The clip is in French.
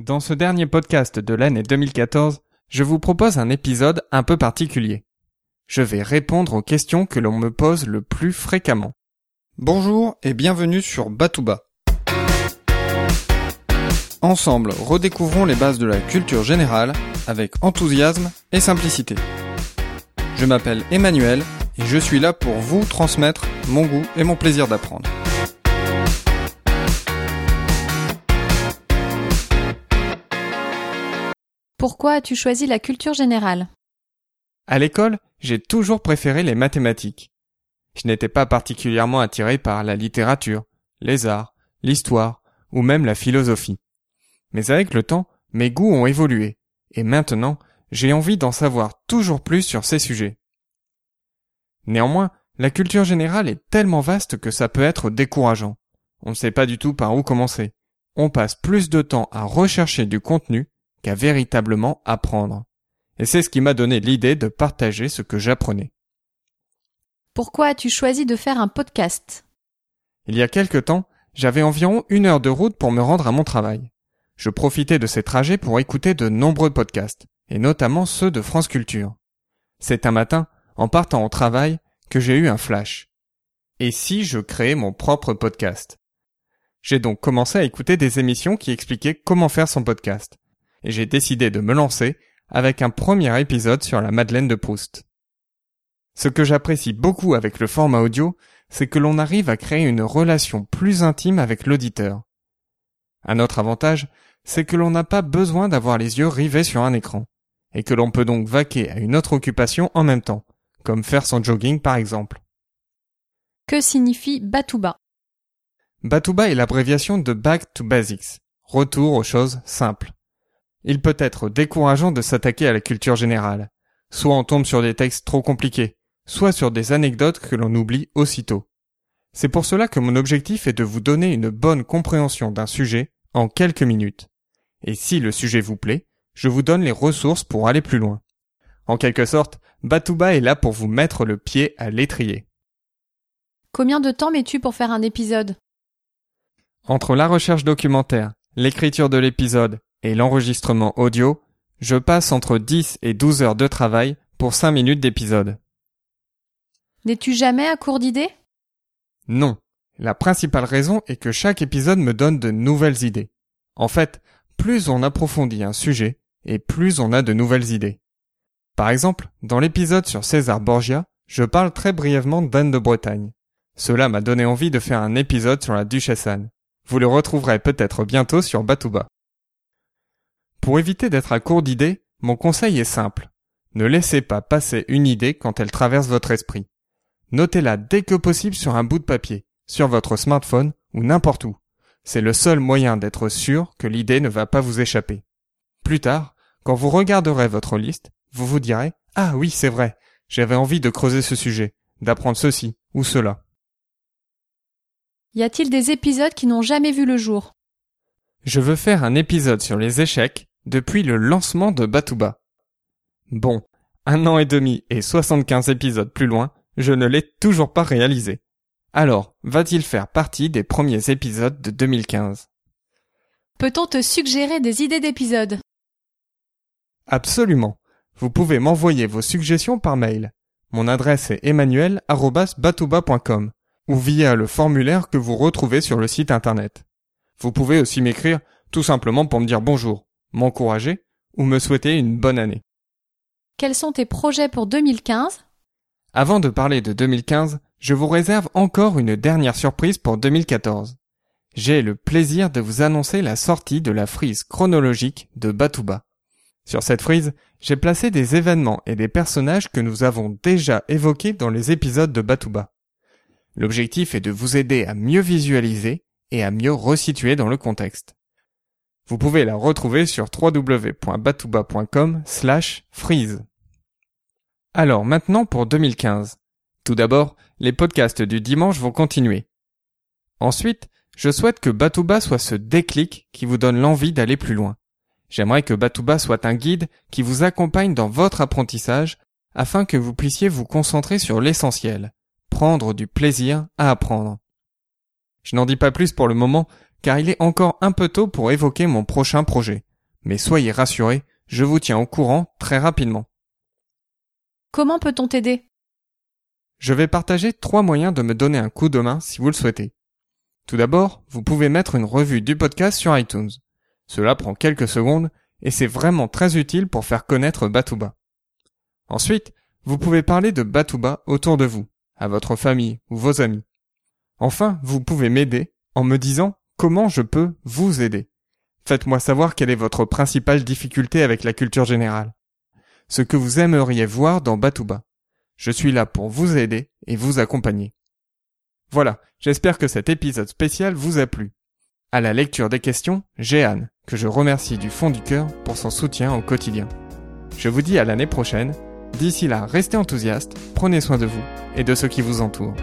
Dans ce dernier podcast de l'année 2014, je vous propose un épisode un peu particulier. Je vais répondre aux questions que l'on me pose le plus fréquemment. Bonjour et bienvenue sur Batouba. Ensemble, redécouvrons les bases de la culture générale avec enthousiasme et simplicité. Je m'appelle Emmanuel et je suis là pour vous transmettre mon goût et mon plaisir d'apprendre. Pourquoi as-tu choisi la culture générale? À l'école, j'ai toujours préféré les mathématiques. Je n'étais pas particulièrement attiré par la littérature, les arts, l'histoire ou même la philosophie. Mais avec le temps, mes goûts ont évolué, et maintenant, j'ai envie d'en savoir toujours plus sur ces sujets. Néanmoins, la culture générale est tellement vaste que ça peut être décourageant. On ne sait pas du tout par où commencer. On passe plus de temps à rechercher du contenu qu'à véritablement apprendre. Et c'est ce qui m'a donné l'idée de partager ce que j'apprenais. Pourquoi as-tu choisi de faire un podcast? Il y a quelque temps, j'avais environ une heure de route pour me rendre à mon travail. Je profitais de ces trajets pour écouter de nombreux podcasts, et notamment ceux de France Culture. C'est un matin, en partant au travail, que j'ai eu un flash. Et si je créais mon propre podcast? J'ai donc commencé à écouter des émissions qui expliquaient comment faire son podcast et j'ai décidé de me lancer avec un premier épisode sur la Madeleine de Proust. Ce que j'apprécie beaucoup avec le format audio, c'est que l'on arrive à créer une relation plus intime avec l'auditeur. Un autre avantage, c'est que l'on n'a pas besoin d'avoir les yeux rivés sur un écran, et que l'on peut donc vaquer à une autre occupation en même temps, comme faire son jogging par exemple. Que signifie Batouba? Batouba est l'abréviation de Back to Basics, retour aux choses simples. Il peut être décourageant de s'attaquer à la culture générale. Soit on tombe sur des textes trop compliqués, soit sur des anecdotes que l'on oublie aussitôt. C'est pour cela que mon objectif est de vous donner une bonne compréhension d'un sujet en quelques minutes. Et si le sujet vous plaît, je vous donne les ressources pour aller plus loin. En quelque sorte, Batouba est là pour vous mettre le pied à l'étrier. Combien de temps mets-tu pour faire un épisode? Entre la recherche documentaire, l'écriture de l'épisode et l'enregistrement audio, je passe entre 10 et 12 heures de travail pour 5 minutes d'épisode. N'es-tu jamais à court d'idées? Non. La principale raison est que chaque épisode me donne de nouvelles idées. En fait, plus on approfondit un sujet, et plus on a de nouvelles idées. Par exemple, dans l'épisode sur César Borgia, je parle très brièvement d'Anne de Bretagne. Cela m'a donné envie de faire un épisode sur la Duchesse Anne. Vous le retrouverez peut-être bientôt sur Batouba. Pour éviter d'être à court d'idées, mon conseil est simple. Ne laissez pas passer une idée quand elle traverse votre esprit. Notez-la dès que possible sur un bout de papier, sur votre smartphone ou n'importe où. C'est le seul moyen d'être sûr que l'idée ne va pas vous échapper. Plus tard, quand vous regarderez votre liste, vous vous direz Ah oui, c'est vrai, j'avais envie de creuser ce sujet, d'apprendre ceci ou cela. Y a-t-il des épisodes qui n'ont jamais vu le jour? Je veux faire un épisode sur les échecs depuis le lancement de Batouba. Bon, un an et demi et 75 épisodes plus loin, je ne l'ai toujours pas réalisé. Alors, va-t-il faire partie des premiers épisodes de 2015 Peut-on te suggérer des idées d'épisodes? Absolument. Vous pouvez m'envoyer vos suggestions par mail. Mon adresse est emmanuel.batouba.com ou via le formulaire que vous retrouvez sur le site internet. Vous pouvez aussi m'écrire tout simplement pour me dire bonjour m'encourager ou me souhaiter une bonne année. Quels sont tes projets pour 2015 Avant de parler de 2015, je vous réserve encore une dernière surprise pour 2014. J'ai le plaisir de vous annoncer la sortie de la frise chronologique de Batouba. Sur cette frise, j'ai placé des événements et des personnages que nous avons déjà évoqués dans les épisodes de Batouba. L'objectif est de vous aider à mieux visualiser et à mieux resituer dans le contexte. Vous pouvez la retrouver sur www.batouba.com slash freeze. Alors maintenant pour 2015. Tout d'abord, les podcasts du dimanche vont continuer. Ensuite, je souhaite que Batouba soit ce déclic qui vous donne l'envie d'aller plus loin. J'aimerais que Batouba soit un guide qui vous accompagne dans votre apprentissage afin que vous puissiez vous concentrer sur l'essentiel, prendre du plaisir à apprendre. Je n'en dis pas plus pour le moment car il est encore un peu tôt pour évoquer mon prochain projet, Mais soyez rassurés, je vous tiens au courant très rapidement. Comment peut-on t'aider? Je vais partager trois moyens de me donner un coup de main si vous le souhaitez. Tout d'abord, vous pouvez mettre une revue du podcast sur iTunes. Cela prend quelques secondes et c'est vraiment très utile pour faire connaître Batouba. Ensuite, vous pouvez parler de Batouba autour de vous, à votre famille ou vos amis. Enfin, vous pouvez m'aider en me disant comment je peux vous aider? Faites-moi savoir quelle est votre principale difficulté avec la culture générale. Ce que vous aimeriez voir dans Batouba. Je suis là pour vous aider et vous accompagner. Voilà, j'espère que cet épisode spécial vous a plu. À la lecture des questions, j'ai que je remercie du fond du cœur pour son soutien au quotidien. Je vous dis à l'année prochaine. D'ici là, restez enthousiastes, prenez soin de vous et de ceux qui vous entourent.